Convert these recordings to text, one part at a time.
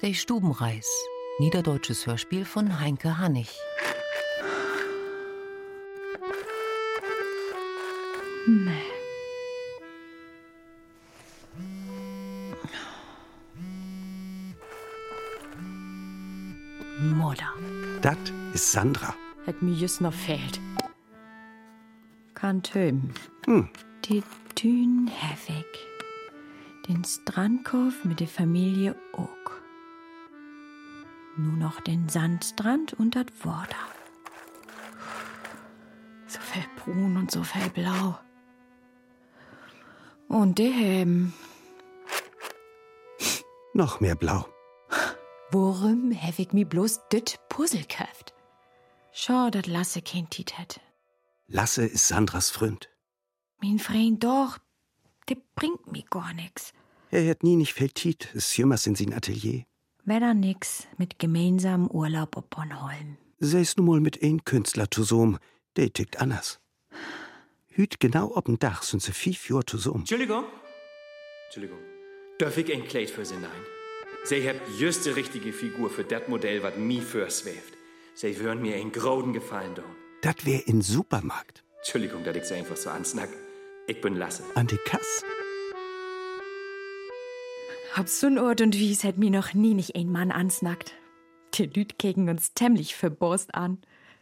Der Stubenreis. Niederdeutsches Hörspiel von Heinke Hannig. Nee. Mutter. Das ist Sandra. Hätt mir just noch fehlt. Kann töben. Hm. Die Dün Hevig. Den Strandkorf mit der Familie Oak. Nur noch den Sandstrand und das Wasser. So viel brun und so viel blau. Und die Heben. Noch mehr blau. Worum hab ich mi bloß dit Puzzle köft? Schau, dat Lasse kein Tit hätte. Lasse ist Sandras Freund. Mein Freund doch, der bringt mi gar nix. Er hat nie nicht viel Tiet, es jümmers in sin Atelier. Weder nix mit gemeinsamem Urlaub op Bornholm. Sei es nun mal mit ein Künstler zusammen, der tickt anders. Hüt genau ob'n Dach sind sie fünf Jahre zusammen. Entschuldigung. Entschuldigung. Darf ich ein Kleid für Sie nein? Sie habt just die richtige Figur für das Modell, was mi versweeft. Sie würden mir einen großen Gefallen tun. Das wär in Supermarkt. Entschuldigung, dass ich Sie einfach so ansnack. Ich bin Lasse. An die Kass. Hab so'n Ort und Wies hätt mi noch nie nicht ein Mann ansnackt. Die Lüd kegen uns tämlich verborst an.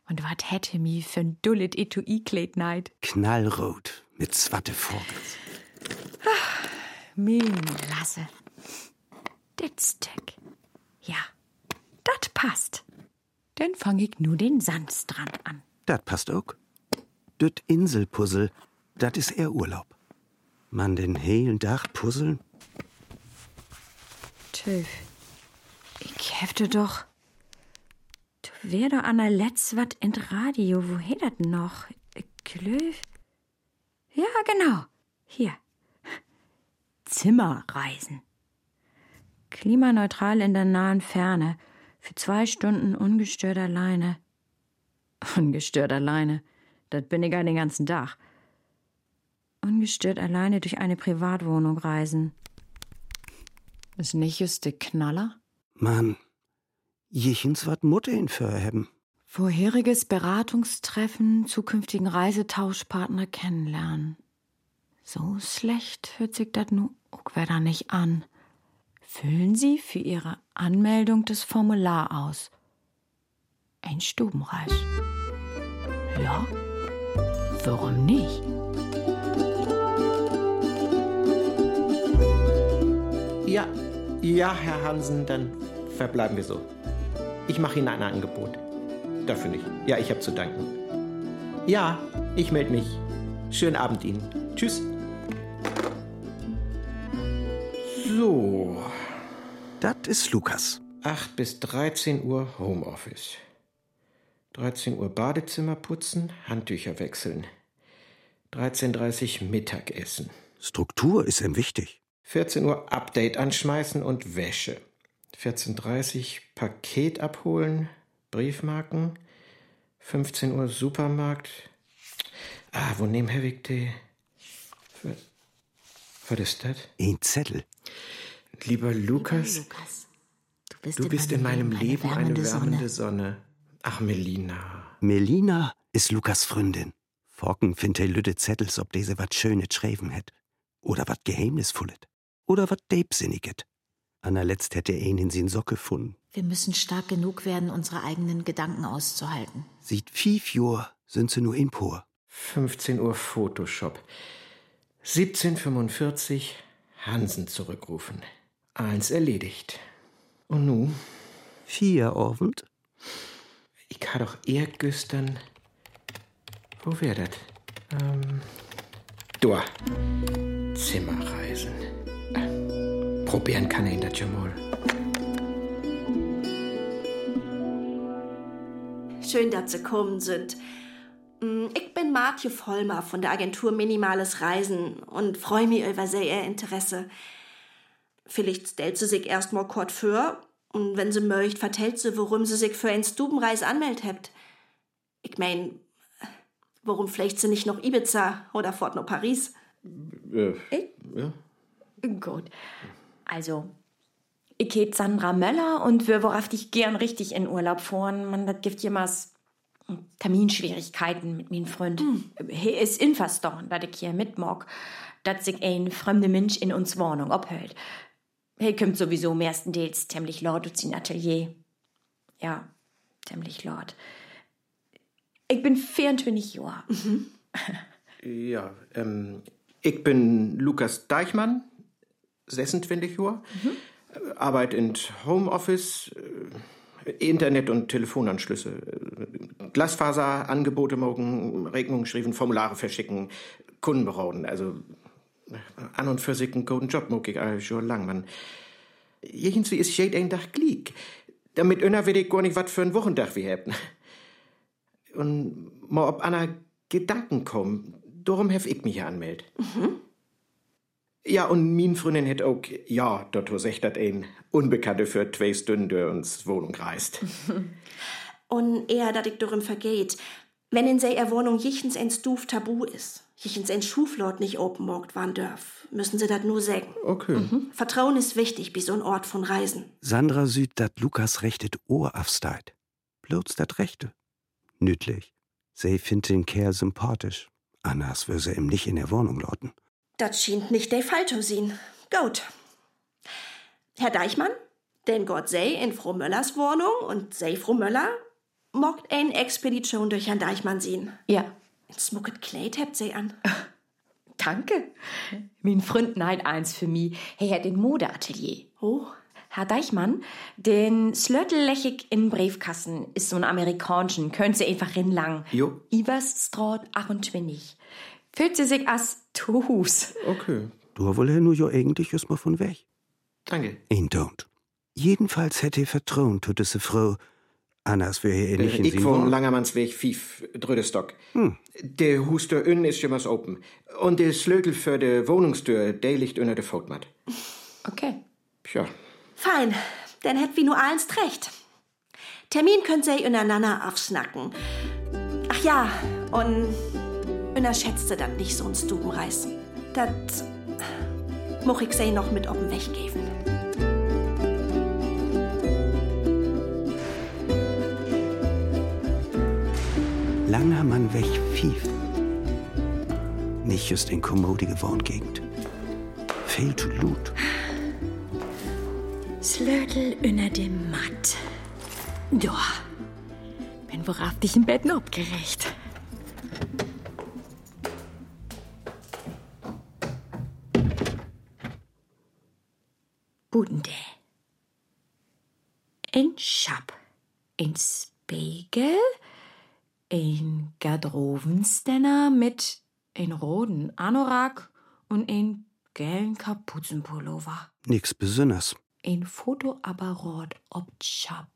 Und wat hätte mi für'n dullet Etui-Kleid neid? Knallrot mit zwatte Vogels. Min Lasse. Dit Stück. Ja, dat passt. Dann fang ich nur den Sandstrand an. Das passt auch. Das Inselpuzzle, das ist eher Urlaub. Man den hellen Dach puzzeln? Töf. Ich hefte doch. Du wär doch an der Letz wat in Radio. Wo dat noch? Klöf? Ja, genau. Hier. Zimmerreisen. Klimaneutral in der nahen Ferne. Für zwei Stunden ungestört alleine. Ungestört alleine. Das bin ich ja den ganzen Tag. Ungestört alleine durch eine Privatwohnung reisen. Ist nicht just der Knaller? Mann, jichens wat Mutter ihn verheben. Vorheriges Beratungstreffen, zukünftigen Reisetauschpartner kennenlernen. So schlecht hört sich das nu auch wieder nicht an. Füllen Sie für Ihre Anmeldung das Formular aus. Ein Stubenreis. Ja, warum nicht? Ja, ja, Herr Hansen, dann verbleiben wir so. Ich mache Ihnen ein Angebot. Dafür nicht. Ja, ich habe zu danken. Ja, ich melde mich. Schönen Abend Ihnen. Tschüss. So, Das ist Lukas. 8 bis 13 Uhr Homeoffice. 13 Uhr Badezimmer putzen, Handtücher wechseln. 13.30 Uhr Mittagessen. Struktur ist ihm wichtig. 14 Uhr Update anschmeißen und Wäsche. 14.30 Uhr Paket abholen, Briefmarken. 15 Uhr Supermarkt. Ah, wo nehmen? Für- Was ist das? Ein Zettel. Lieber Lukas, Lukas, du bist, du bist in meinem Leben eine wärmende wärmende Sonne. Sonne. Ach, Melina. Melina ist Lukas Freundin. Forken findet er lütte Zettels, ob diese wat Schönes schreiben hätt. Oder wat Geheimnisvolles. Oder wat Deibsinniget. Anna letzt hätte er ihn in sin Sock gefunden. Wir müssen stark genug werden, unsere eigenen Gedanken auszuhalten. Sieht fünf Jahre sind sie nur in Por. 15 Uhr Photoshop. 17.45 Hansen zurückrufen. Eins erledigt. Und nu? Vier Abend. Ich ha doch eher gestern. Wo wär dat? Ähm. Da. Zimmerreisen. Probieren kann ich das ja mal. Schön, dass Sie kommen sind. Mm, Ich bin Martje Vollmer von der Agentur Minimales Reisen und freue mich über sehr Ihr Interesse. Vielleicht stellt sie sich erst mal kurz vor und wenn sie möcht, vertellt sie, warum sie sich für ein Stubenreis anmeldet habt. Ich mein, warum vielleicht sie nicht noch Ibiza oder fort noch Paris? Äh, Ich? ja. Gut. Also, Ich heet Sandra Möller und wir worauf dich gern richtig in Urlaub fahren. Man, das gibt jemals Terminschwierigkeiten mit meinem Freund. Hm. He ist infastorn, dass ich hier mitmog, dass sich ein fremder Mensch in uns Wohnung abhält. He kommt sowieso meistens ziemlich laut aus sein Atelier. Ja, ziemlich laut. Ich bin 24 Jahre. Mhm. ja, ähm, ich bin Lukas Deichmann, 26 Jahre. Mhm. Arbeit in Homeoffice, äh, Internet- und Telefonanschlüsse, äh, Glasfaserangebote morgen, Rechnungen schreiben, Formulare verschicken, Kunden beraten. Also äh, an und für sich einen guten Job mag ich schon lang, man. Irgendwie ist jeder ein Tag glieg. Damit einer will ich gar nicht was für einen Wochentag wir haben. Und mal ob Anna Gedanken kommen, darum hef ich mich anmeldet. Mhm. Ja, und min Freundin hätt auch, ja, dort sagt dat ein Unbekannte für zwei Stunden durch uns Wohnung reist. und eher, dat ich darum vergeht, wenn in seiner Wohnung jichens ein Stuf tabu ist, jichens ein Schuflort nicht openmogt waren dürf, müssen sie dat nur sagen. Okay. Mhm. Vertrauen ist wichtig, wie so ein Ort von Reisen. Sandra süd dat Lukas rechtet Ohr afsteit. Bloß dat Rechte. Nütlich. Sie findet den Kerl sympathisch. Anders würde sie ihm nicht in der Wohnung lauten. Das schien nicht der Fall zu sein. Gut. Herr Deichmann, denn Gott sei in Frau Möllers Wohnung und sei Frau Möller, mockt ein Expedition durch Herrn Deichmann sehen. Ja. Ein smucket Kleid habt sie an. Danke. Mein Freund neid eins für mich. Er hat ein Modeatelier. Oh. Herr Deichmann, den Slötellechig in Briefkassen ist so ein amerikanischen, könnt ihr einfach rinlang. Jo. Iversstraat 28 fühlt sie sich als Tuhus. Okay. Du wolle nur jo eigentlich just mal von weg. Danke. Ihn don't. Jedenfalls hätte er Vertrauen zu diese Frau. Anders wäre er nicht äh, in Ich von Langermannsweg 5, Drödestock. Hm. Der Huster innen ist schon was open. Und der Slögel für die Wohnungstür, der liegt unter der Fotmat. Okay. Tja. Fein. Dann hätt wie nur eins recht. Termin könnt ihr untereinander aufsnacken. Ach ja, und unterschätzte dat nicht so ein Stubenreis. Dat moch ich sei noch mit oben weggeben. Langer Mann weg fief. Nicht just in kommodige Wohngegend. Fehl zu Lut. Slödel unter dem Matt. Ja, bin worauf dich im Bett noch abgerecht. Guten Tag. Ein Schab, ein Spiegel, ein Garderobenständer mit ein roten Anorak und ein gelben Kapuzenpullover. Nix Besonders. Ein Fotoapparat ob Schab,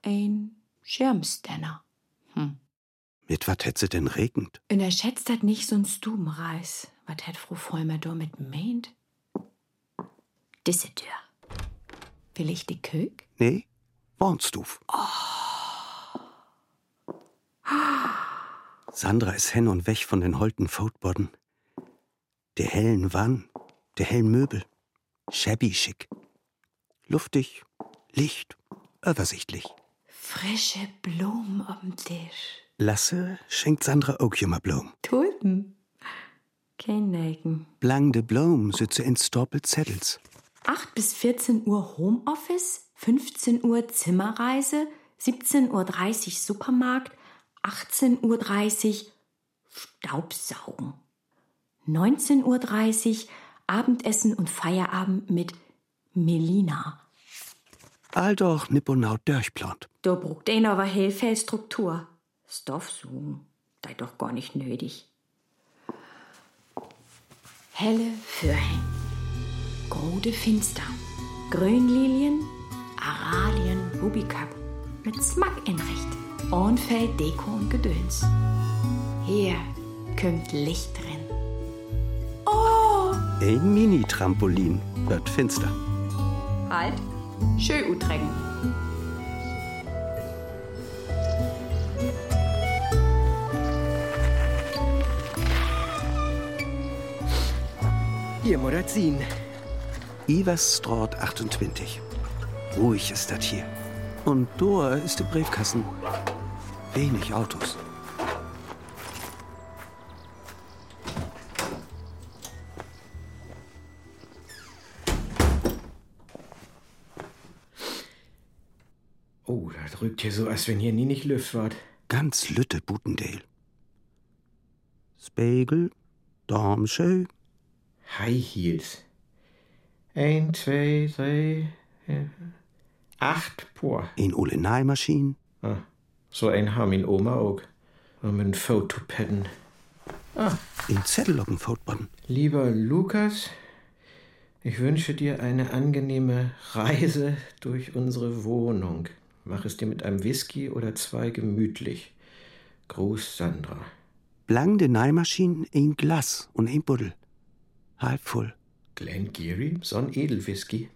ein Schirmständer. Hm. Mit wat hätt sie denn regend? Und er schätzt dat nicht so'n Stubenreis. Wat hätt Frau Vollmer do mit meint? Disse Tür. Will ich die Kök? Nee, Warnstuf. Sandra ist hen und weg von den holten Foutbodden. Der hellen Wann, der hellen Möbel. Shabby schick. Luftig, Licht, übersichtlich. Frische Blumen am Tisch. Lasse schenkt Sandra auch immer Blum. Tulpen. Kein Nelken. Blang de Blum sitze in Stoppel Zettels. 8 bis 14 Uhr Homeoffice, 15 Uhr Zimmerreise, 17.30 Uhr Supermarkt, 18.30 Uhr Staubsaugen. 19.30 Uhr Abendessen und Feierabend mit Melina. All doch nipponaut durchplant. Da brugt ein aber Hilfe Struktur. Stoffsuchen, da doch gar nicht nötig. Helle Fürhäng, Grode Finster, Grünlilien, Aralien, Rubikap, mit Smack in Recht, Ornfeld, Deko und Gedöns. Hier kommt Licht drin. Oh! Ein Mini-Trampolin, wird finster. Halt, schön utrecken. Hier, Modazin. Iversstraat 28. Ruhig ist das hier. Und da ist der Briefkasten. Wenig Autos. Oh, das rückt hier so, als wenn hier nie nicht Luft wart. Ganz Lütte Butendale. Spiegel, Darmschö, High Heels. Ein, zwei, drei, äh, acht Paar. in Ole Neimaschinen, Ah, so ein haben in Oma auch. Mit einem Fotopadden. in Zettellocken-Foutbutton. Lieber Lukas, ich wünsche dir eine angenehme Reise durch unsere Wohnung. Mach es dir mit einem Whisky oder zwei gemütlich. Gruß Sandra. Blang de Neimaschinen, ein Glas und ein Buddel. Halb voll. Glen Geary, so ein Edelwhisky.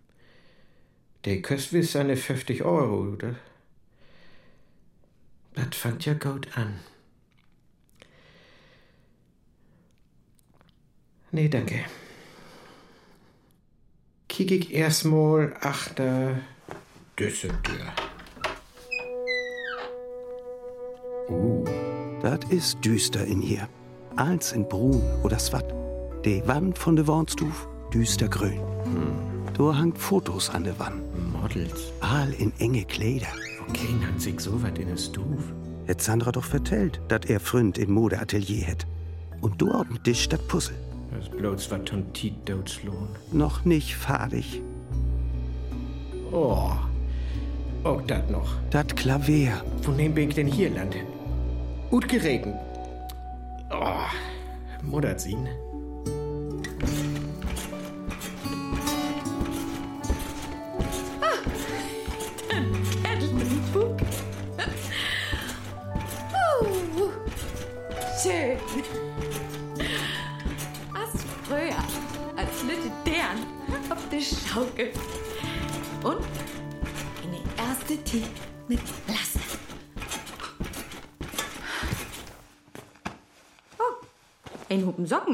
Der kostet wiss seine 50 Euro, oder? Das fängt ja gut an. Nee, danke. Kick ich erstmal achter Düsseldorf. Das ist düster in hier. Als in Brun oder Swat. Die Wand von de Wornstuf, düster grün. Da hangt Fotos an der Wand. Models. All in enge Kleider. Hat sich so wat in der Stuf? Hätt Sandra doch vertellt, dat er Freund in Modeatelier hätt. Und du auf dem Tisch dat Puzzle. Das bloß wat von Tiet Deutschlohn. Noch nicht fertig. Oh. Auch dat noch. Dat Klavier. Von wem bin ich denn hier landet? Gut geregnet. Oh. Muddert ihn.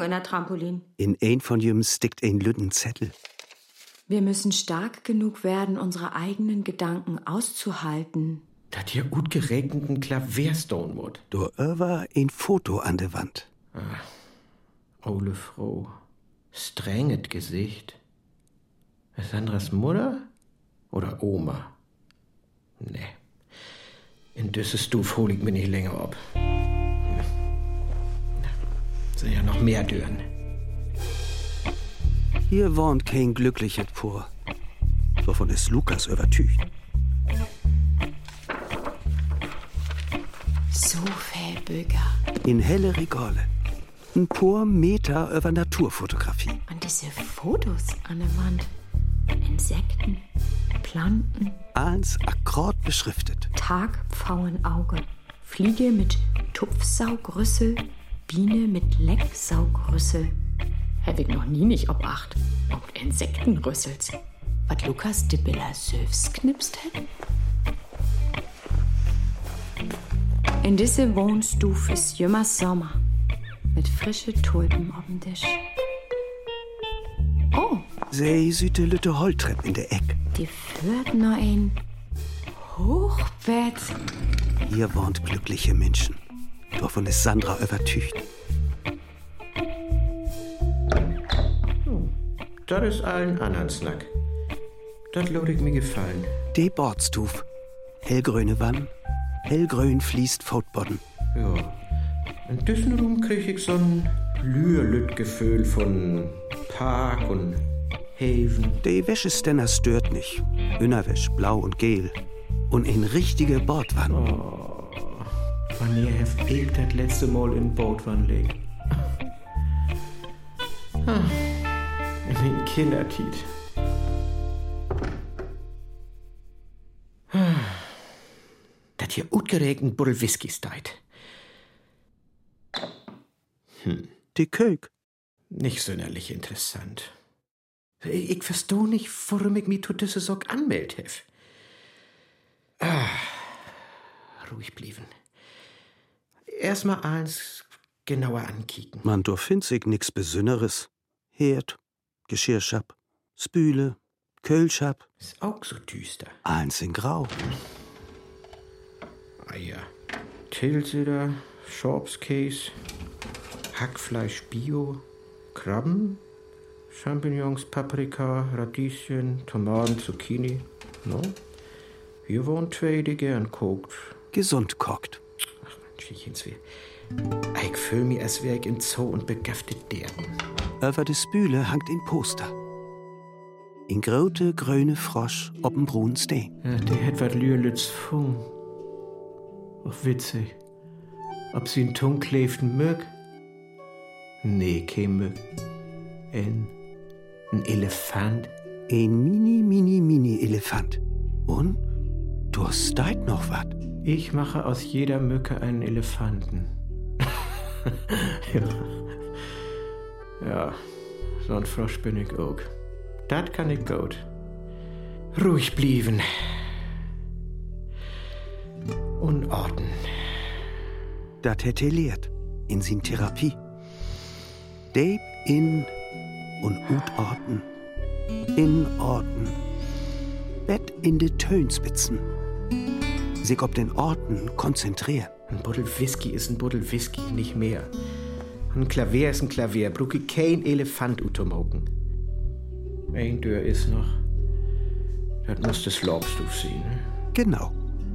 Socken in der Trampolin. In ein von jem stickt ein lütten Zettel. Wir müssen stark genug werden, unsere eigenen Gedanken auszuhalten. Dat hier gut geregneten Klavierstone mod. Da über ein Foto an der Wand. Ole Frau. Strenget Gesicht. Ist Sandras Mutter? Oder Oma? Nee. In düsse Stuf hol ich mir nicht länger ab. Sind ja noch mehr Dürren. Hier wohnt kein glückliches Por. Wovon ist Lukas übertücht. So viel Bürger. In helle Regale. Ein paar Meter über Naturfotografie. Und diese Fotos an der Wand. Insekten, Planten, Eins akkurat beschriftet. Tagpfauenauge, Fliege mit Tupfsaugrüssel, Biene mit Lecksaugrüssel. Ich noch nie nicht obacht. Ob Insektenrüssels. Was Lukas de Billa Söfs knipst hätt? In diese Wohnstuf ist jümmer Sommer. Mit frische Tulpen auf dem Tisch. Oh, Sei süte lütte Holtrepp in der Eck. die führt nur ein Hochbett. Hier wohnt glückliche Menschen. Wovon ist Sandra übertücht. Das ist allen anderen Snack. Das lot ich mir gefallen. De Bordstuf. Hellgrüne Wann. Hellgrün fließt Foutbodden. Ja. In Raum krieg ich so ein Lührlüt-Gefühl von Park und Haven. De Wäscheständer stört nicht. Innerwäsch, blau und gel. Und in richtige Bordwann. Wann ihr heft ich das letzte Mal in Bootwann legt. Ah, In den Kindertiet. Ah, Dat hier utgeregnet Buddel Whisky steit. De Kök. Nicht sonderlich interessant. Ich versteh nicht, warum ich mich zu diese Sock anmeldet hef. Ah, ruhig blieben. Erstmal eins genauer ankicken. Man do find sich nix Besünneres. Herd, Geschirrschab, Spüle, Kölschab. Ist auch so düster. Eins in Grau. Eier. Tilseder, Schorpskäse, Hackfleisch Bio, Krabben, Champignons, Paprika, Radieschen, Tomaten, Zucchini. No? Hier wohnen zwei, die gern kocht. Gesund kocht. Ach, Mensch, ins weh. Ich fühl mich, als wär ich im Zoo und begaftet derben. Über de Spüle hangt ein Poster. In grote grüne Frosch ob'n brunen Steen. Ja, der hätt wat Lürlitz fung. Och witzig. Ob sie in Tung kleften mög? Nee, kein mög. Ein, ein Elefant. Ein mini, mini, mini Elefant. Und? Du hast noch wat. Ich mache aus jeder Mücke einen Elefanten. ja. ja, so ein Frosch bin ich auch. Dat kann ich gut. Ruhig blieben. Unordnen. Dat hätte lehrt. In sin Therapie. Deb in und utorten. Inorten. Bett in de Tönspitzen. Sich ob den Orten konzentrieren. Ein Buddel Whisky ist ein Buddel Whisky, nicht mehr. Ein Klavier ist ein Klavier. Brucke kein Elefant utomoken. Ein Tür ist noch. Das muss das Lobstuf sein. Ne? Genau.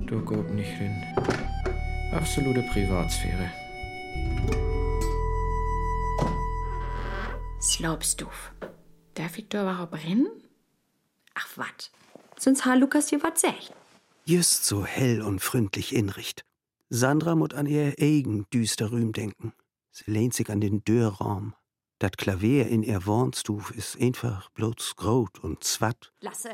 Da geht nicht hin. Absolute Privatsphäre. Slopstuf. Darf ich da überhaupt rennen? Ach, wat. Sonst ha Lukas hier wat sagt. Just so hell und freundlich inricht. Sandra mut an ihr eigen düster Rühm denken. Sie lehnt sich an den Dörraum. Dat Klavier in ihr Wohnstuf ist einfach bloß grot und zwatt. Lasse.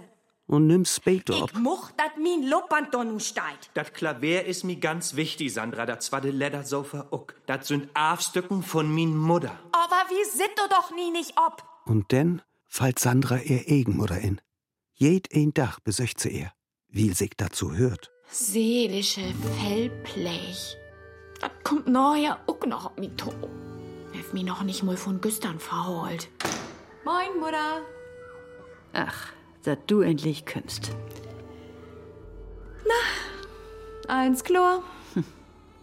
Und nimm später ob. Ich moch, dat min Loppand da nu steit. Das Klavier ist mir ganz wichtig, Sandra. Das war de Ledersofa uck. Das sind Afstücken von min Mutter. Aber wie sit du doch nie nicht ob? Und denn fallt Sandra ihr Eigenmutter in. Jed ein Dach besöcht sie er, wie sich dazu hört. Seelische Fellblech. Das kommt neuer auch noch auf mi to. Hef mi noch nicht mal von Güstern verholt. Moin, Mutter. Ach, dass du endlich kümmst. Eins Chlor.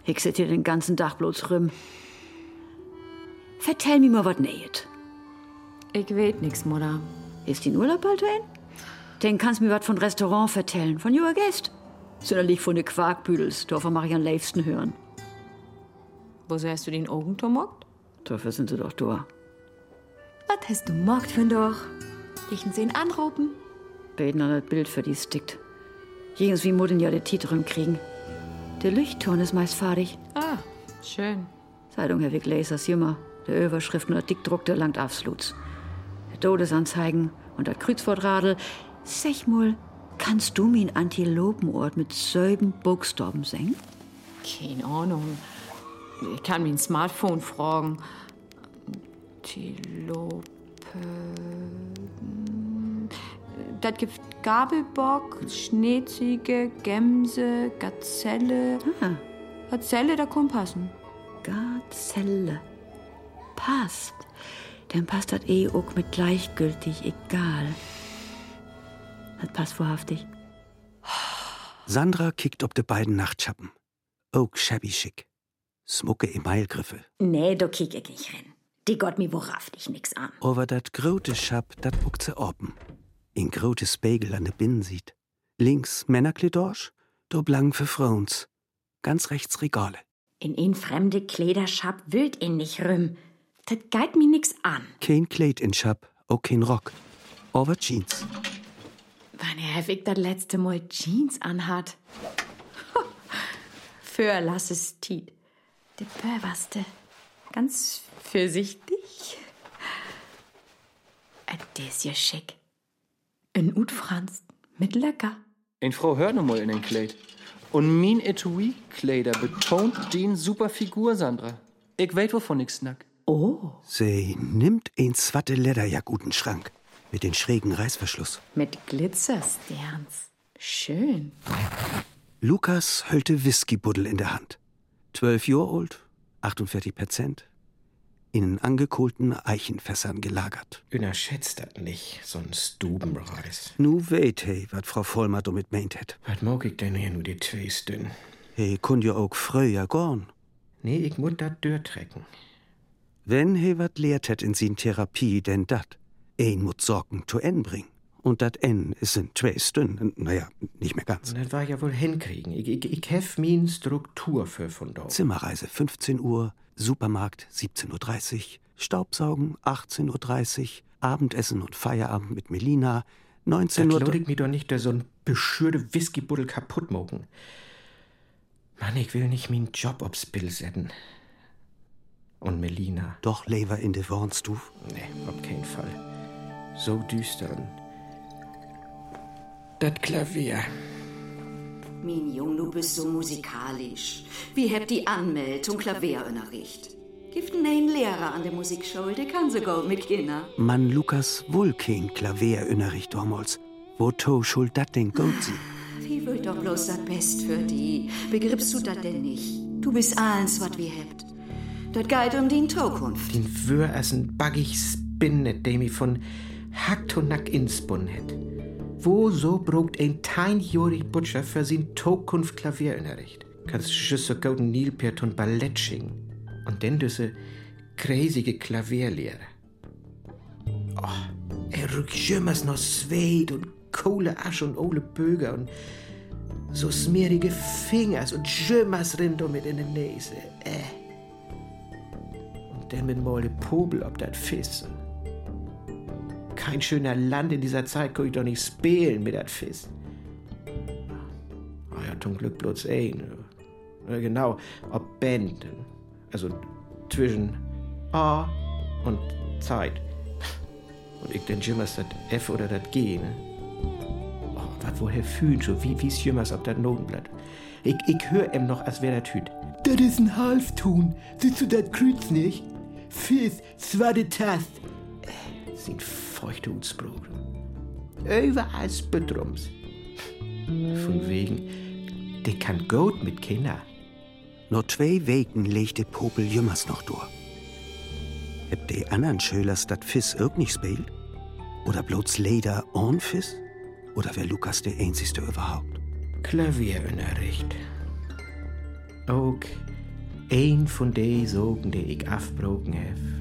Ich sit hier den ganzen Tag bloß rüm. Vertell mir mal wat nähet. Ich weet nix, Mutter. Ist die Urlaub bald ein? Den kannst mir wat von Restaurant vertellen, von Joa Gäst. Sonderlich von de Quarkbüdels, da von Marian Leifsten hören. Woso hast du den Augen tomockt? Dafür sind sie doch da. Was hast du mockt für doch?Lichen sie ihn anrufen? Beten an das Bild für die stickt. Irgendwie muss den ja de Titel kriegen. Der Lichtton ist meist fertig. Ah, schön. Zeitung Herr Lasers Jümmer. Der Überschrift nur Dickdruck, der langt absolut. Der Todesanzeigen und das Kreuzwortradel. Sag mal, kannst du mir einen Antilopenort mit selben Buchstaben singen? Keine Ahnung. Ich kann mein Smartphone fragen. Antilope. Das gibt Gabelbock, Schneeziege, Gemse, Gazelle. Ah, Gazelle, da kommt passen. Gazelle. Passt. Dann passt das eh auch mit gleichgültig, egal. Das passt wahrhaftig. Sandra kickt ob de beiden Nachtschappen. Ook shabby schick. Smucke Emailgriffe. Nee, da kick ich nicht rein. Die Gott mi wahrhaftig nix an. Over dat grote Schap, dat buckt ze oben. In grote Spiegel an de Binnen sieht. Links Männerkledorsch, do blang für Frauens. Ganz rechts Regale. In een fremde Klederschap wild in nicht rüm. Das geht mi nix an. Kein Kleid in Schap, auch kein Rock. Over Jeans. Wann er ich das letzte Mal Jeans anhat? Für lasses Tiet. De Böverste. Ganz vorsichtig. Der ist ja schick. Ein Ut Franz mit lecker. Ein Frau mal in den Kleid. Und min Etui-Kleider betont den super Figur, Sandra. Ich weet wovon ich snack. Oh. Sie nimmt ein zwatte Lederjack guten Schrank. Mit den schrägen Reißverschluss. Mit Glitzersterns. Schön. Lukas höllte Whiskybuddel in der Hand. Zwölf Jahre alt, 48 Prozent. in angekohlten Eichenfässern gelagert. Unterschätzt das nicht, so'n Stubenreis. Nu weet he, wat Frau Vollmer damit meint het. Was mag ich denn hier nur die Twisten? He kun jo ook früher gorn. Nee, ich muss dat durchtrecken. Wenn he wat lehrt het in sin Therapie, denn dat, een muss Sorgen zu N bringen. Und dat N is in zwei Stunden, naja, nicht mehr ganz. Das war ja wohl hinkriegen. Ich, ich, ich hef min Struktur für von dort. Zimmerreise 15 Uhr, Supermarkt 17.30 Uhr, Staubsaugen 18.30 Uhr, Abendessen und Feierabend mit Melina 19 Das Uhr. ich mir doch nicht, da so'n beschürte Whiskybuddel kaputt mogen. Mann, ich will nicht min Job ob's Bill setzen. Und Melina. Doch lever in de Wornstuf. Nee, auf keinen Fall. So düster und. Das Klavier. Min Jung, du bist so musikalisch. Wie hebt die Anmeldung Klavierunterricht? Gibt einen Lehrer an der Musikschule, der kann sogar mit Kindern. Man Lukas wohl kein Klavierunterricht damals. Wo to schuld dat denn gut sie? Wie will doch bloß das Best für die? Begriffst du das denn nicht? Du bist alles, was wir hebt. Das geht um die Zukunft. Den Wür als ein baggig Spinnet, dem ich von Hack to Nack inspun het. Wo so brugt ein teinjorig Butcher für sin Zukunft Klavierunterricht? Kannst schüsse golden Nilpert und Ballett schingen. Und denn diese crazige Klavierlehre. Oh, er rückt jümmers noch Swed und Kohle, Asch und Ole Böger und so smerige Fingers und jümmers Rindo mit in der Nase. Äh. Und dann mit Molle Pobel ob dat Fiss. Kein schöner Land in dieser Zeit kann ich doch nicht spielen mit dat Fiss. Ah ja, zum Glück bloß ein. Ja, genau, ob Band. Also zwischen A und Zeit. Und ich denn jümmers dat F oder dat G, ne? Oh, wat woher fühlen so, wie wie's jümmers auf dat Notenblatt. Ich, ich hör em noch, als wär dat Hüt. Dat is ein Halftun. Siehst du dat Kreuz nicht? Fiss, zweite Tast. Sind feuchte Utsbrot. Überall Spittrums. Von wegen, der kann gut mit Kinder. Nur zwei Wegen legte Popel jümmers noch durch. Heb de anderen Schölers dat Fiss irg nicht spielt? Oder bloß Leder on Fiss? Oder wär Lukas der einzigste überhaupt? Klavierunterricht. Auch ein von de Sogen, die ich afbroken hef.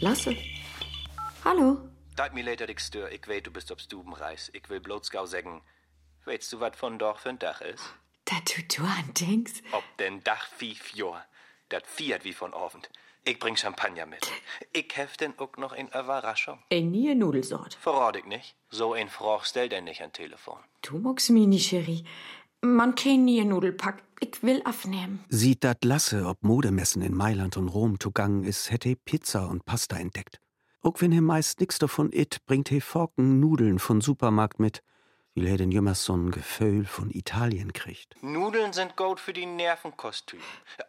Lasse. Hallo. Dat mir later dich stör, ich weet, du bist auf Stubenreis. Ich will bloß gau sagen, weißt du, wat von Dorf für ein Dach ist? Da du du an denkst. Ob den Dach fief Jor. Dat fiert wie von Abend. Ich bring Champagner mit. Ich hef denn auch noch in Überraschung. Ein nie Nudelsort. Verrat ich nicht. So ein Froch stell denn nicht an Telefon. Du magst mich nicht, Cherie. Man kennt nie Nudelpack. Ich will aufnehmen. Sieht dat Lasse, ob Modemessen in Mailand und Rom zugangen is, hätte Pizza und Pasta entdeckt. Auch wenn he meist nix davon it, bringt he Forken Nudeln von Supermarkt mit, weil he den jümmers so'n Gefühl von Italien kriegt. Nudeln sind gut für die Nervenkostüm.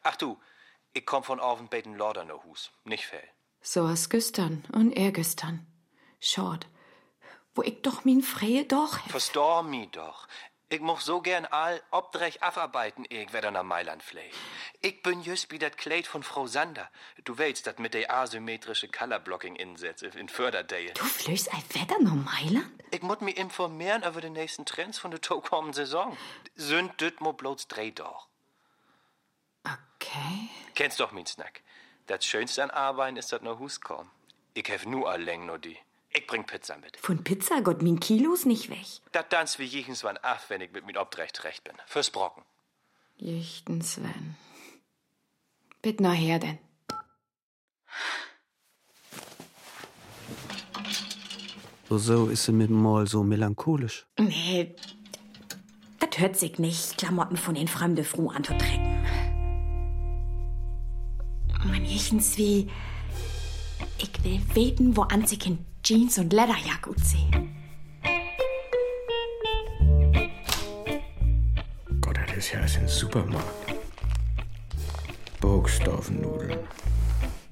Ach du, ich komm von Abend bei den Lorderner Hus. Nicht fehl. So as gestern und er gestern. Schaut, wo ich doch min Freie doch. Verstor mi doch. Ich moch so gern all obdrech afarbeiten, ich wer nach Mailand fliegt. Ich bin just wie dat Kleid von Frau Sander. Du weißt, dat mit der asymmetrische Colorblocking insetz in Förderdale. Du flößt ein Wetter noch Mailand? Ich muss mich informieren über die nächsten Trends von der kommenden Saison. Sünd düt mo bloß dreh doch. Okay. Kennst doch min Snack. Das Schönste an Arbeiten ist dat no Hus kommen. Ich hef nur alläng nur die. Ich bring Pizza mit. Von Pizza Gott min Kilos nicht weg. Dat tanzt wie jichens wann af, wenn ich mit min Obdrecht recht bin. Fürs Brocken. Jichten Sven. Bitt nachher denn. So is sie mit Mal so melancholisch. Nee, das hört sich nicht, Klamotten von den fremden Frau anzutrecken. Man jichtens wie, ich will weten, wo an sich in Jeans und Lederjacke sehen. Gott, das ist ja als ein Supermarkt. Burgstoffnudeln.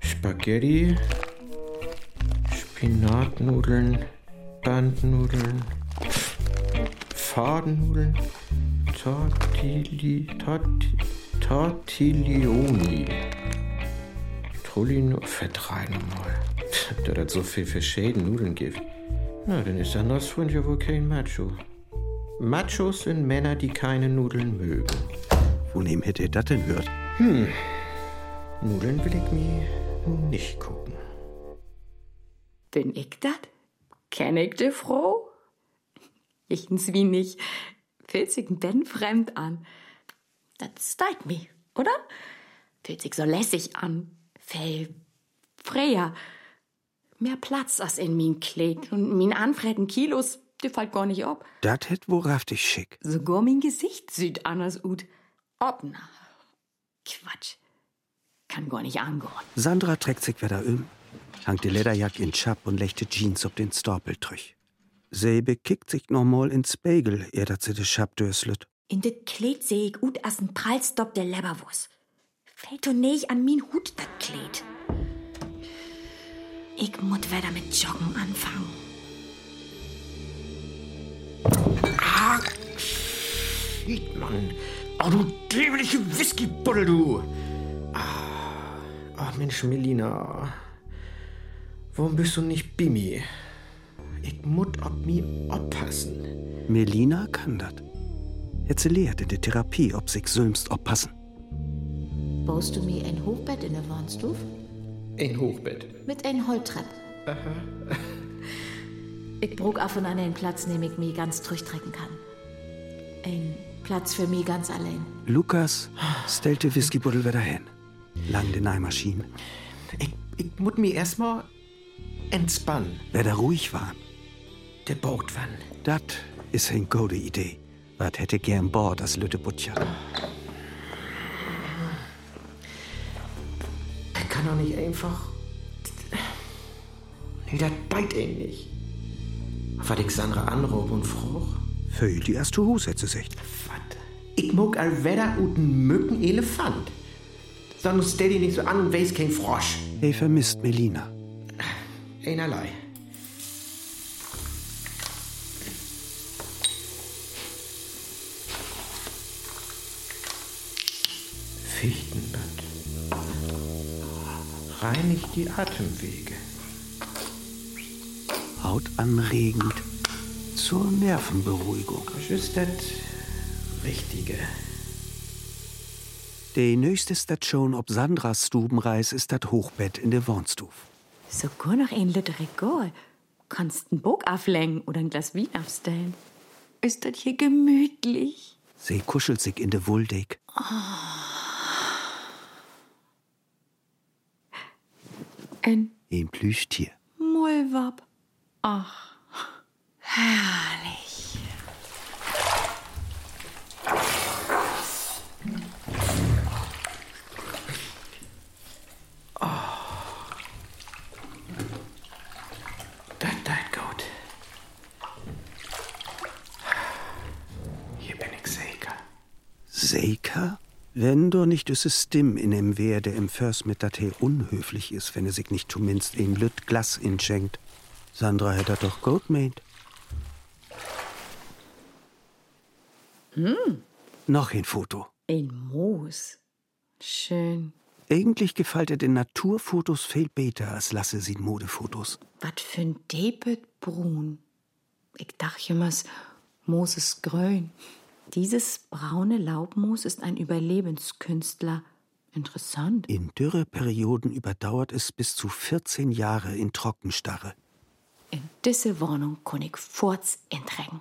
Spaghetti. Spinatnudeln. Bandnudeln. Fadennudeln. Tortilli, Torti, Tortiglioni. Trullino, vertrei nochmal. Der hat so viel verschiedene Nudeln gibt. Na, dann ist Sandras Freund ja wohl kein Macho. Machos sind Männer, die keine Nudeln mögen. Von wem hätte er das denn hört? Hm. Nudeln will ich mir nicht gucken. Bin ich dat? Kenn ich die Frau? Ichens wie nicht. Fühlt sich Ben fremd an. Das steigt mich, oder? Fühlt sich so lässig an. Fell freier. Mehr Platz als in mein Kleid und mein anfretten Kilos, die fällt gar nicht ab. Dat hätt wahrhaftig schick. Sogar mein Gesicht sieht anders ut. Obna. Quatsch. Kann gar nicht angehen. Sandra trägt sich wieder um, hangt die Lederjack in Chap und lechte Jeans ob den Storpel trüch. Sie bekickt sich nochmal ins Spiegel, ehe dat sie de Chap döslet. In det Kleid seh ich ut as ein Prallstopp der Leberwurst. Fällt doch nicht an min Hut, dat Kleid. Ich muss wieder mit Joggen anfangen. Ah, shit, Mann. Oh, du dämliche Whiskybuddel, du. Ah, oh, Mensch, Melina. Warum bist du nicht Bimi? Ich muss ob mi oppassen. Melina kann dat. Hätt sie lehrt in der Therapie, ob sich sülmst oppassen. Baust du mir ein Hochbett in der Warnstuf? Ein Hochbett. Mit ein Holztrepp. Ich brauch auf und an einen Platz, den ich mir ganz durchtrecken kann. Ein Platz für mich ganz allein. Lukas stellte Whiskybuddel wieder hin. Lang den Neimaschinen. Ich, ich muss mich erstmal entspannen. Wer da ruhig war, Der Boot wann. dat is eine gute Idee. Wat hätte gern Bord als Lütte Butcher. Kann doch nicht einfach. Nee, das beit ihn nicht. Was ich Sandra anruf und fruch. Für die erste Hus hätte sie sich. Ich muck all Wetter und Mücken Elefant. Sonst stell dich nicht so an und weiß kein Frosch. Hey, vermisst Melina. Einerlei. Fichtenbad. Reinigt die Atemwege. Hautanregend zur Nervenberuhigung. Das ist das Richtige. Die nächste Station ob Sandras Stubenreis ist das Hochbett in der Wohnstuf. Sogar noch ein Liter Regal. Kannst ein Bock auflängen oder ein Glas Wein aufstellen. Ist das hier gemütlich? Sie kuschelt sich in der Wolldeck. Ein Ein Plüschtier. Mullwab. Ach, herrlich. Das tut gut. Hier bin ich sicher. Seika? Wenn doch nicht dieses Stimm in em Wehr, der im Förs mit dat he unhöflich ist, wenn er sich nicht zumindest ein Lüt Glas inschenkt. Sandra hätt dat doch gut meint. Hm, Noch ein Foto. ein Moos. Schön. Eigentlich gefällt er den Naturfotos viel besser als lasse sie Modefotos. Was für ein Depet Brun. Ich dachte immer, Moos ist grün. Dieses braune Laubmoos ist ein Überlebenskünstler. Interessant. In Dürreperioden überdauert es bis zu 14 Jahre in Trockenstarre. In diese Wohnung kann ich Furz entregen.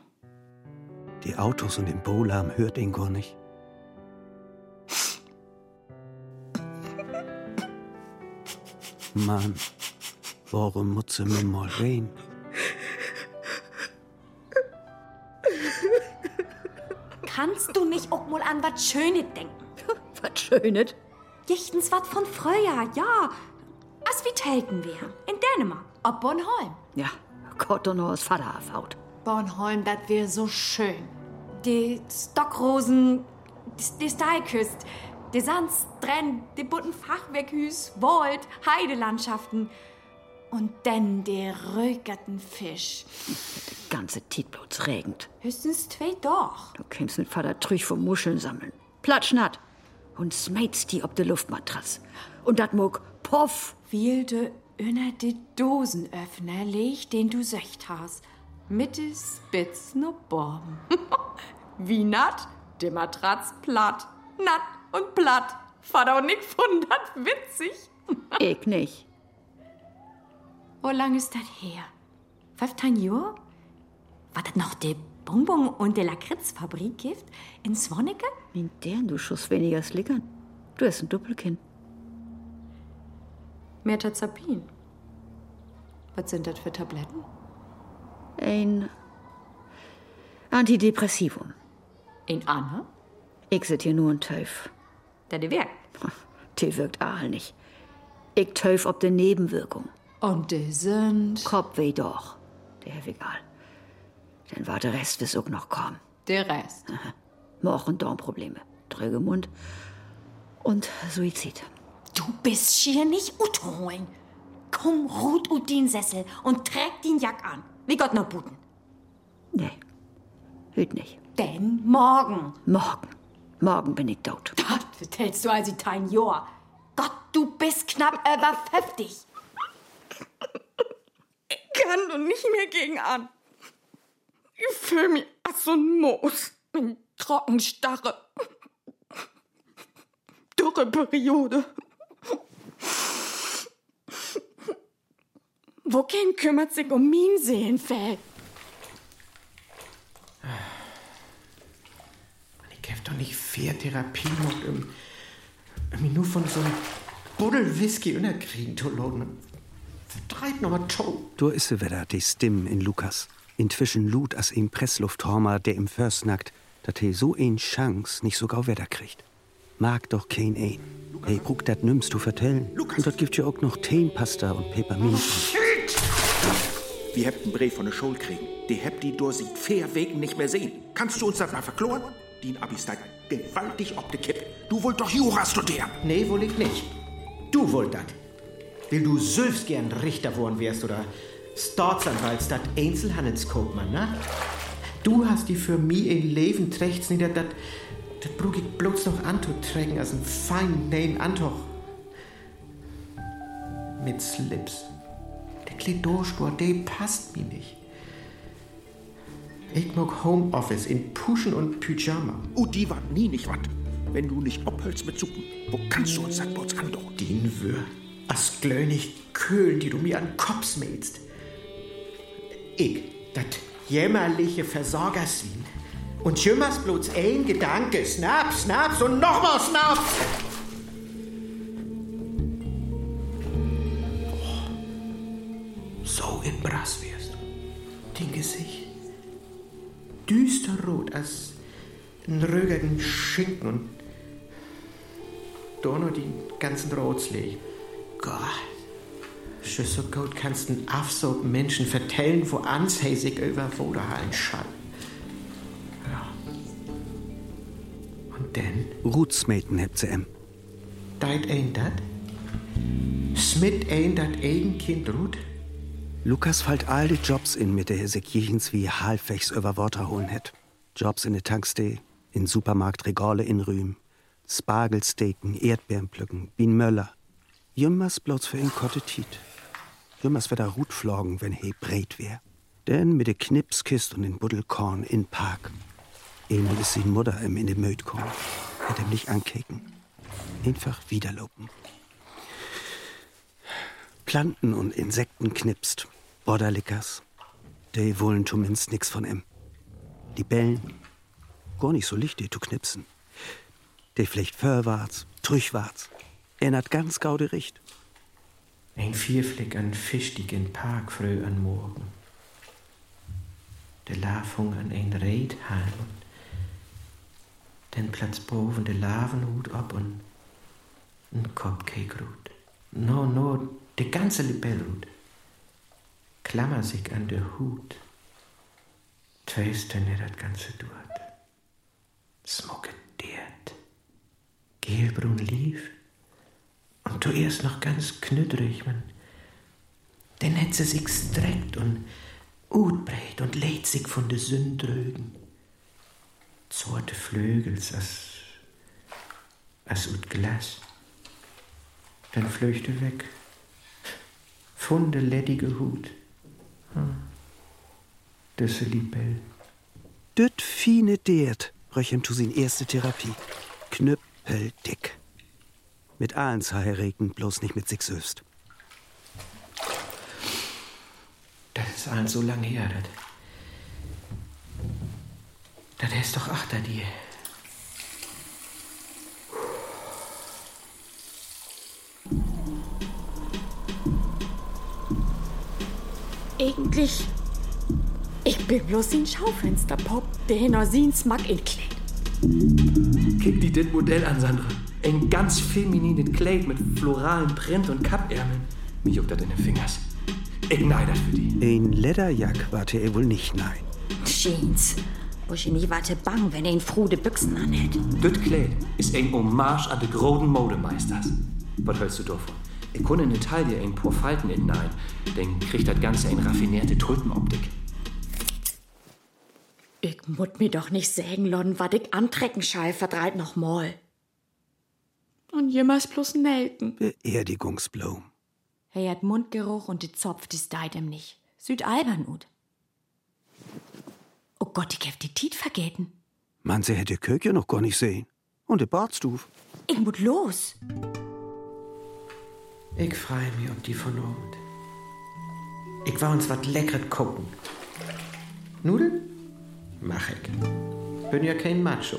Die Autos und den Bowlärm hört ihn gar nicht. Mann, warum muss sie mir mal wehen? Kannst du nicht auch mal an was Schönes denken? was Schönes? Jichtens was von früher, ja. As wie telten wir. In Dänemark. Ob Bornholm. Ja, Gott und aus Vater erfaut. Bornholm, das wäre so schön. Die Stockrosen, die, die Steilküst, die Sandstrände, die bunten Fachwerkhüs, Wald, Heidelandschaften. Und dann der rögerten Fisch. Der ganze Tietblots regend. Höchstens zwei doch. Du kämst mit Vater Trüch vom Muscheln sammeln. Platschnatt. Und smeits die ob de Luftmatratz. Und dat muck, poff. Wilde unter die Dosenöffner leg, den du söcht hast. Mit de Spitz no Bomben. Wie natt? De Matratz platt. Natt und platt. Vater und ich fand dat witzig. ich nicht. Wo lang ist das her? 15 Jahre? War das noch die Bonbon- und die Lakritzfabrik gibt? In Swanneke? In deren du schuss weniger slickern. Du hast ein Doppelkinn. Metazapin. Was sind das für Tabletten? Ein Antidepressivum. In Anna? Ich sit hier nur ein Teuf. Der wirkt? Die wirkt all nicht. Ich teuf ob de Nebenwirkung. Und die sind? Kopfweh doch. Der egal. Dann war der Rest, bis auch noch kam. Der Rest? Moch- und Darmprobleme. Tröge Mund. Und Suizid. Du bist schier nicht utholen. Komm, ruht ut den Sessel und träg den Jack an. Wie Gott noch buten. Nee, hüt nicht. Denn morgen. Morgen. Morgen bin ich tot. Das tellst du also dein Jahr. Gott, du bist knapp über 50. Ich kann doch nicht mehr gegen an. Ich fühle mich als so ein Moos. Eine Trockenstarre. Dürreperiode. Wo kein kümmert sich um mein Seelenfell? Ich hab doch nicht vier Therapie um mich nur von so einem Buddel Whisky unerkriegen zu. Verdreht noch mal tot. Da ist sie wieder, die Stimme in Lukas. Inzwischen lud as ihm Presslufthammer, der im Först nackt, dat he so een Chance nicht so gau Wetter kriegt. Mag doch kein ein. Hey, guck, dat nimmst du vertellen. Und dort gibt ja auch noch Teenpasta und Peppermint. Wir habt einen Brief von der Schule kriegen. Die habt die durch seit vier Wegen nicht mehr sehen. Kannst du uns das mal verkloren? Abis da gewaltig ob de Kipp. Du wollt doch Jura studieren. Nee, wohl ich nicht. Du wollt dat. Will du selbst gern Richter worden wärst oder Staatsanwalt statt Einzelhandelskaufmann, ne? Du hast die für mi in Leben trächts nieder, dat, dat brug ich bloß noch anzuträgen als ein fein neuen Antoch. Mit Slips. Der Klidorsport, der passt mir nicht. Ich mag Homeoffice in Puschen und Pyjama. Oh, die war nie nicht wat. Wenn du nicht abhältst mit Suppen, wo kannst du uns das bloß andauern? Den wür. As glönig Köhlen, die du mir an den Kopf smähst. Ich, dat jämmerliche Versorgerswien. Und jümmers bloß ein Gedanke. Snaps, Snaps und nochmal Snaps. Oh, so in Brass wärst du. Den Gesicht. Düsterrot als ein rögerten Schinken und da nur die ganzen Rotsleg. Gott. Schon so gut kannst du auf so Menschen vertellen, wo anshäsig über Woderhallen schall. Ja. Und dann? Rutsmeten hebt sie em. Deit ein dat? Smit ein dat eigen Kind Ruth? Lukas fällt all die Jobs in, mit der er sich jechens wie halbwegs über Worte holen hätt. Jobs in der Tankstee, in Supermarktregale in Rühm, Spargelsteken, Erdbeeren pflücken, Bien Jümmers bloß für ihn Kottetit. Jümmers wird er Rut flogen, wenn he breit wär. Denn mit de Knipskist und den Buddelkorn in Park. Ähnlich ist sin Mutter im in de Mötkorn. Hätt ihm nicht ankeken. Einfach wiederlopen. Planten und Insekten knipst. Borderlickers. Die wollen zumindest nix von em. Die bellen. Gar nicht so licht, die zu knipsen. Die vielleicht vorwärts, trüchwarts. Erinnert ganz gaude Richt. Ein Vierfleck an fischtigen Park früh an Morgen. Der Lavung an ein Reithalm. Den Platz boven der Lavenhut ab und ein Cupcake-Rut. No, no, die ganze Libellrut. Klammer sich an der Hut. Twister nicht das ganze dort. Smokediert. Gelbrun lief. Und du erst noch ganz knüttrig, man. Dann hat sie sich streckt und utbreit und lädt sich von de Sündrögen. Zorte Flügels as, as ut Glas. Dann flöchte weg. Funde ledige Hut. Hm. Düsse Libell. Düt fine Deert, röchem tu sin erste Therapie. Knüppeldick. Mit Ahlens heiraten, bloß nicht mit sich selbst. Das ist allen so lang her, das. Das ist doch achter dir. Eigentlich. Ich bin bloß ein Schaufensterpop, der noch sin Smack in Kleid. Kick die dit Modell an, Sandra. Ein ganz feminines Kleid mit floralen Print und Kappärmeln. Mir juckt das in den Fingers. Ich neid das für die. Ein Lederjack warte er wohl nicht nein. Jeans. Wo ich nicht warte bang, wenn er ihn frude Büchsen anhält. Das Kleid ist ein Hommage an die großen Modemeisters. Was hältst du davon? Ich kann in Italien ein paar Falten in nein, dann kriegt das Ganze eine raffinierte Tulpenoptik. Ich mut mir doch nicht sägen, Lon, wat ich antrecken schall, verdreht noch mal. Und jemals bloß Nelken. Beerdigungsblumen. Er hat Mundgeruch und die Zopf, das deit ihm nicht. Süd albern ut. Oh Gott, ich hab die Tiet vergeten. Man, sie hätte Köche noch gar nicht sehen. Und der Badstuf. Ich mut los. Ich freu mich ob die von Abend. Ich war uns wat Leckeres gucken. Nudeln? Mach ich. Bin ja kein Macho.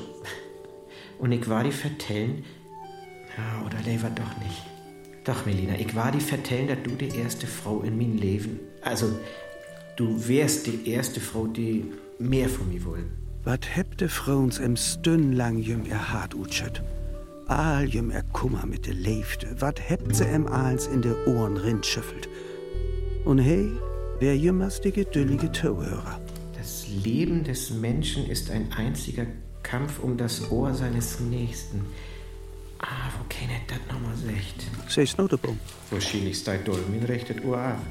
Und ich war die vertellen, ja, oder lieber doch nicht. Doch, Melina, ich war die vertellen, dass du die erste Frau in mein Leben, also du wärst die erste Frau, die mehr von mir wollen. Wat hebte Frauens em Stünn lang jüm er hart utschet. Aal jüm er Kummer mit de Leifte. Wat hebt se em Aals in de Ohren rindschüffelt. Und hey, wer jümmers die geduldige Zuhörer. Das Leben des Menschen ist ein einziger Kampf um das Ohr seines Nächsten. Ah, wo kennet das nochmal secht? Seh's no de Bum. Wahrscheinlich ist dein Doll mein rechtet Ohr ab.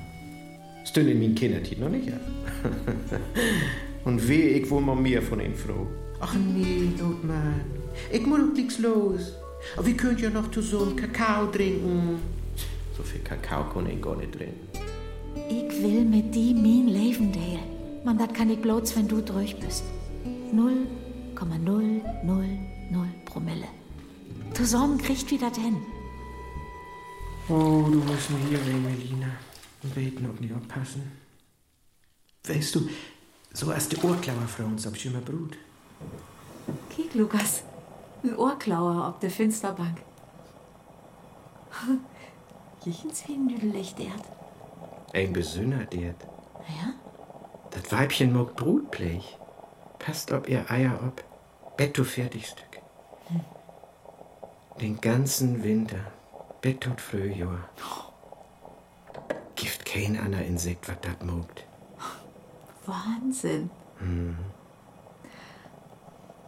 Stünde in min Kindertit noch nicht ab. Und weh, ich wohl mal mehr von den Frau. Ach nee, Lotmann. Ich muss doch nix los. Aber wir könnt ja noch zusammen Kakao trinken. So viel Kakao kann ich gar nicht trinken. Ich will mit die mein Leben teilen. Man, das kann ich bloß, wenn du durch bist. 0,000 Promille. Zusammen kriegt wie das hin. Oh, du musst mir hier wegen, Melina. Und beten, ob nicht aufpassen. Weißt du, so als die Ohrklauer für uns auf schöner Brut. Kiek, Lukas. Ein Ohrklauer auf der Finsterbank. Jichens Hindüdelicht erd. Ein Besünner, der. Ja? Das Weibchen mag Brutblech. Passt ob ihr Eier ob. Betto Fertigstück. Den ganzen Winter. Betto Frühjahr. Gift kein ander Insekt, was dat mogt. Wahnsinn. Hm.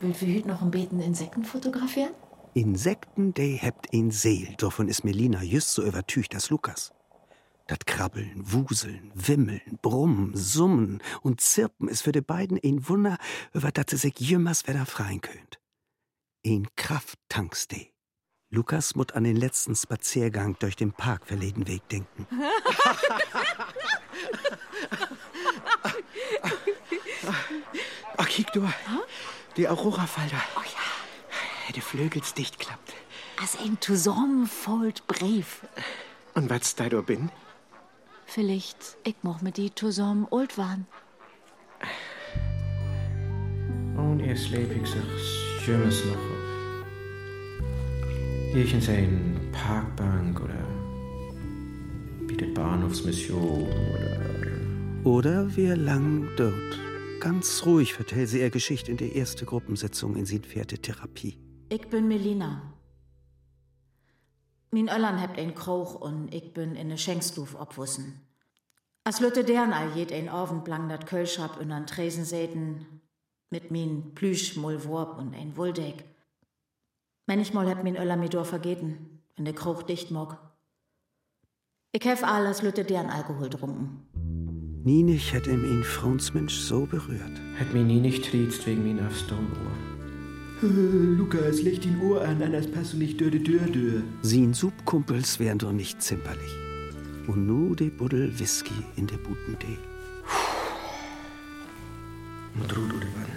Will wir heute noch ein Beten Insekten fotografieren? Insekten, de hebt ein Seel. Davon ist Melina just so übertücht als Lukas. Dat Krabbeln, Wuseln, Wimmeln, Brummen, Summen und Zirpen ist für die beiden ein Wunder, über dat sie sich jümmers wieder freien könnt. Ein Krafttanks de. Lukas mut an den letzten Spaziergang durch den Park verleden Weg denken. Ach, kiek du. Die Aurora-Falter. Oh ja. Die Flügels dicht klappt. Als ein zusammenfold Brief. Und was da du bin? Vielleicht ich moch mit die zusammen old waren. Und ihr schläfig sich schönes noch. Hier in sein Parkbank oder bietet Bahnhofsmission oder. Oder wir lang dort. Ganz ruhig vertellt sie ihr Geschichte in der ersten Gruppensitzung in Siedfährte Therapie. Ich bin Melina. Min Öllern hebt ein Kroch und ich bin in ne Schenkstuf obwussen. As Lütte deren all jed ein Oven blang dat Kölschab in an Tresen säten, mit min Plüsch Mulworp und ein Wuldeck. Manchmal hebt min Öller mi dor vergeten, wenn der Kroch dicht mog. Ich hef alles Lütte deren Alkohol trunken. Nie nicht hätte ihm ihn Frauensmensch so berührt. Hat mir nie nicht triezt wegen mir auf Stoneuhr. Lukas, leg den Ohr an, anders passt du nicht dörde dörde. Sin Subkumpels wären doch nicht zimperlich. Und nu de Buddel Whisky in de Butendeel. Und ruht oder wann.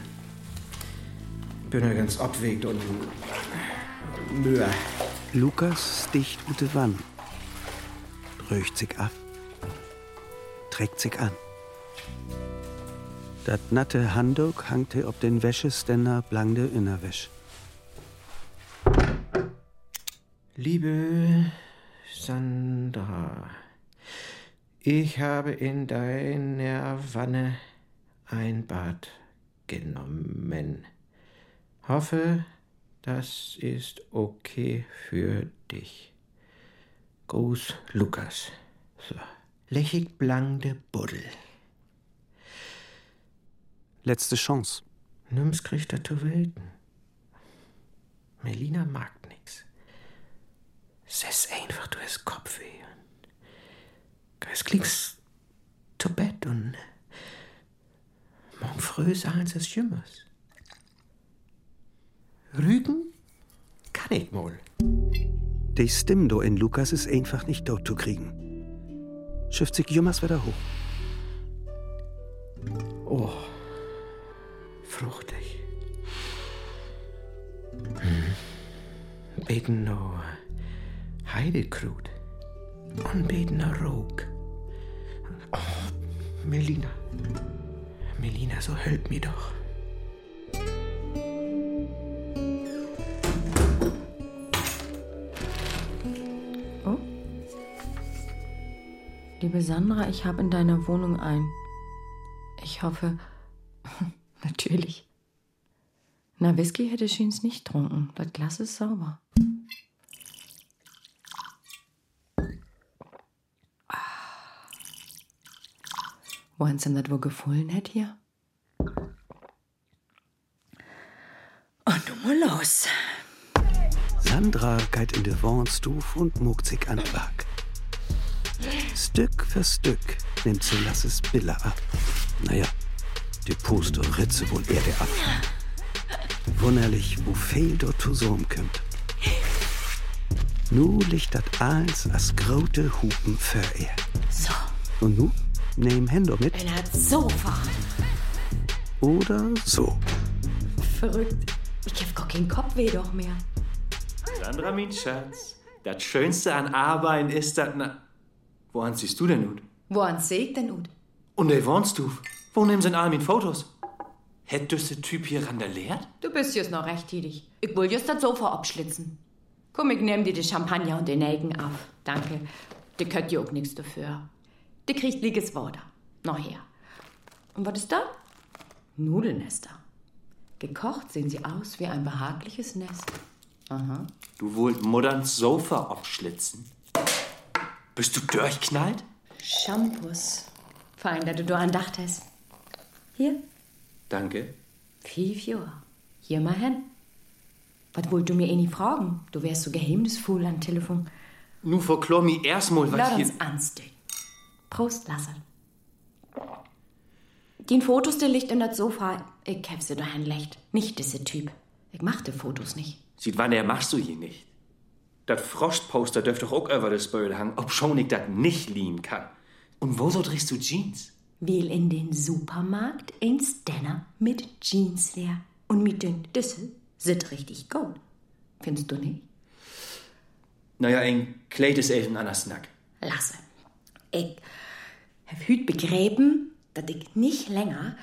Bin ja ganz abwegt und mühe. Lukas sticht ute Wann. Röcht sich ab. Trägt sich an. Dat natte Handuk hangte ob den Wäscheständer blangde Innerwäsch. Liebe Sandra, ich habe in deiner Wanne ein Bad genommen. Hoffe, das ist okay für dich. Gruß Lukas. So. Lächig blangde Buddel. Letzte Chance. Nimm's kriegt er zu Welten. Melina mag nix. Sess einfach, du hast Kopfweh. Es klingst zu Bett und morgen früh sahen sie es Schimmers. Rügen kann ich wohl. Die Stimme do in Lukas ist einfach nicht dort zu kriegen. Schifft sich Jummers wieder hoch. Oh, fruchtig. Hm. Beten no Heidekrut und beten no Rog. Oh, Melina. Melina, so help mir doch. Liebe Sandra, ich habe in deiner Wohnung ein. Ich hoffe, natürlich. Na, Whisky hätte Schiens nicht trunken. Das Glas ist sauber. Ah. Wo hans denn das wohl gefallen hätt hier? Und du mal los. Sandra geht in de Wohnstuf und muckt sich an Werk. Stück für Stück nimmt sie Lasses Bille ab. Naja, die Puste ritze wohl Erde ab. Wunderlich, wo viel dort zusammenkommt. Nu liegt dat eins as grote Hupen für er. So. Und nu, nehm Hendo mit. In das Sofa. Oder so. Verrückt. Ich hab gar keinen Kopfweh doch mehr. Sandra, mein Schatz, das Schönste an Arbeiten ist, dass... Woran siehst du denn nun? Woran seht denn ut? Und der wohnst du? Wo nehmen sie all meine Fotos? Hättest der Typ hier randaliert? Du bist jetzt noch recht tätig. Ich will jetzt das Sofa abschlitzen. Komm, ich nehm dir die Champagner und den Nelken auf. Danke. Die könnt ja auch nichts dafür. Die kriegt liges Wasser. Noch her. Und was ist da? Nudelnester. Gekocht sehen sie aus wie ein behagliches Nest. Aha. Du wollt Mutterns Sofa abschlitzen. Bist du durchknallt? Shampoos. Fein, dass du daran dachtest. Hier, Danke. fünf Jahre. Hier mal hin. Was wollt du mir eh nie fragen? Du wärst so geheimnisvoll am Telefon. Nu verklor mi erstmal, was Lass hier... uns anstehen. Prost, Lasse. Den Fotos, der liegt in das Sofa. Ich hab sie dahin lecht. Nicht diese Typ. Ich mach die Fotos nicht. Sieht wann er machst du hier nicht. Das Frostposter dürfte doch auch über das Böll hangen, ob schon ich das nicht lieben kann. Und wo so trägst du Jeans? Will in den Supermarkt ein Stanner mit Jeans leer. Und mit den Düssel sind richtig gut. Findest du nicht? Naja, ein Kleid ist eben der Snack. Lasse. Ich hab hüt begräben, dass ich nicht länger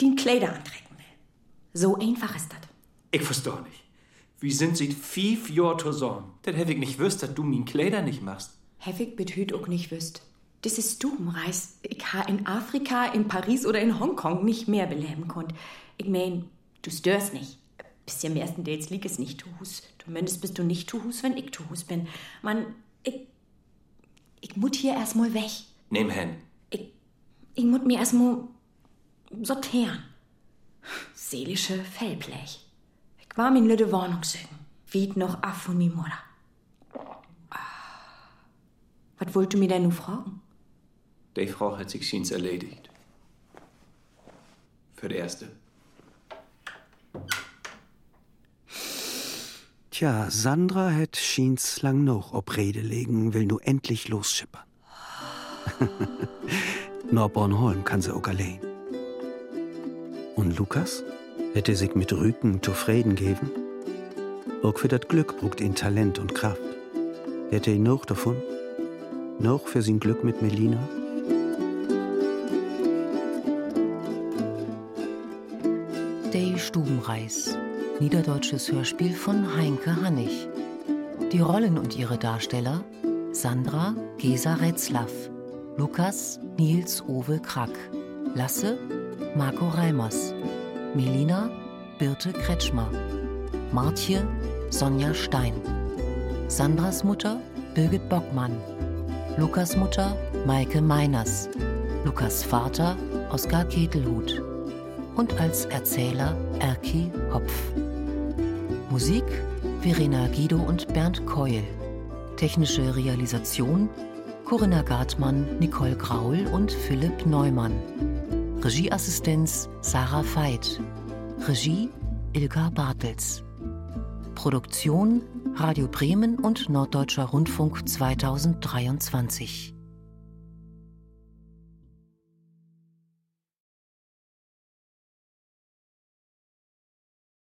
den Kleider antrecken will. So einfach ist das. Ich versteh nicht. Wie sind sie fünf Jahre zusammen? Dann hätte ich nicht wüsst, dass du min Kleider nicht machst. Hab ich hüt auch nicht wüsst. Das ist Stubenreis. Ich ha in Afrika, in Paris oder in Hongkong nicht mehr beleben konnt. Ich mein, du störst nicht. Bis im ersten Dates lieg es nicht tuhus. Zumindest bist du nicht tuhus, wenn ich tuhus bin. Mann, ich. Ich mut hier erstmal weg. Nehm hin. Ich mut mir erstmal sortieren. Seelische Fellblech. Ich war min lüde Wohnung sögen. Wied noch af von mi Mutter. Was wollt du mir denn nun fragen? Die Frau hat sich schiens erledigt. Für die erste. Tja, Sandra hätt schiens lang noch ob Rede legen, will nu endlich losschippern. Nur Bornholm kann sie auch allein. Und Lukas? Hätte sich mit Rüken zufrieden geben? Auch für das Glück brucht ihn Talent und Kraft. Hätte ihn noch davon? Noch für sein Glück mit Melina? Der Stubenreis. Niederdeutsches Hörspiel von Heinke Hannig. Die Rollen und ihre Darsteller Sandra Gesa Retzlaff, Lukas Nils Owe Krack, Lasse Marco Reimers, Melina Birte Kretschmer, Martje Sonja Stein, Sandras Mutter Birgit Bockmann, Lukas Mutter Maike Meiners, Lukas Vater Oskar Ketelhut und als Erzähler Erki Hopf. Musik Verena Guido und Bernd Keul. Technische Realisation Corinna Gartmann, Nicole Graul und Philipp Neumann. Regieassistenz Sarah Veit. Regie Ilka Bartels. Produktion Radio Bremen und Norddeutscher Rundfunk 2023.